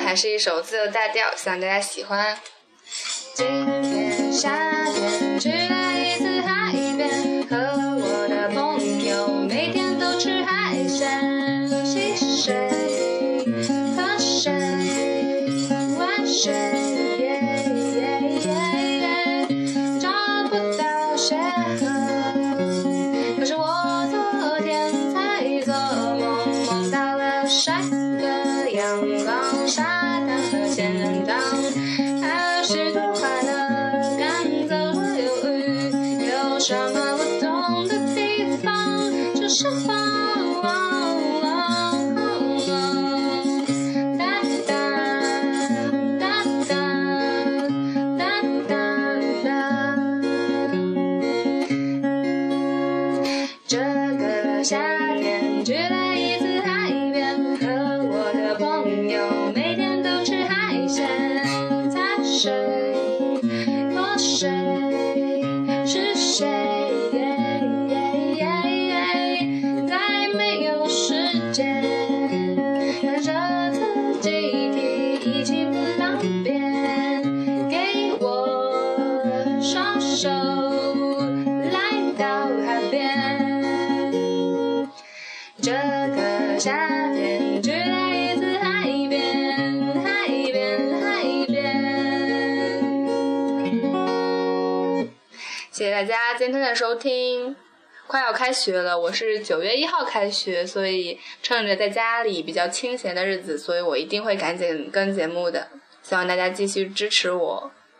还是一首自由大调，希望大家喜欢。今天夏天去了一次海边，和我的朋友每天都吃海鲜，戏水喝水玩水，找不到鞋盒。可是我昨天才做梦，梦到了帅哥、阳光、沙滩和仙荡，还有许多快乐、赶走了忧郁。有什么不懂的地方？就是慌。哒哒哒哒哒哒哒。这个夏天朋友每天都吃海鲜，踩水、喝水，是谁？再没有时间，跟着自己提一起不方便，给我双手来到海边。这个夏谢谢大家今天的收听。快要开学了，我是九月一号开学，所以趁着在家里比较清闲的日子，所以我一定会赶紧更节目的。希望大家继续支持我。